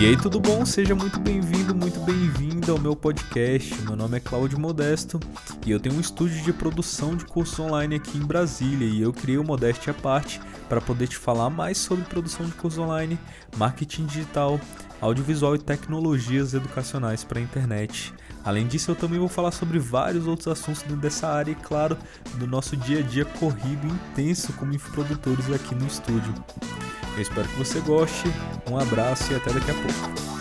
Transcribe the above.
E aí, tudo bom? Seja muito bem-vindo, muito bem-vinda ao meu podcast. Meu nome é Cláudio Modesto e eu tenho um estúdio de produção de curso online aqui em Brasília e eu criei o Modeste à parte para poder te falar mais sobre produção de curso online, marketing digital, audiovisual e tecnologias educacionais para a internet. Além disso, eu também vou falar sobre vários outros assuntos dentro dessa área e, claro, do nosso dia a dia corrido e intenso como infoprodutores aqui no estúdio. Eu espero que você goste. Um abraço e até daqui a pouco.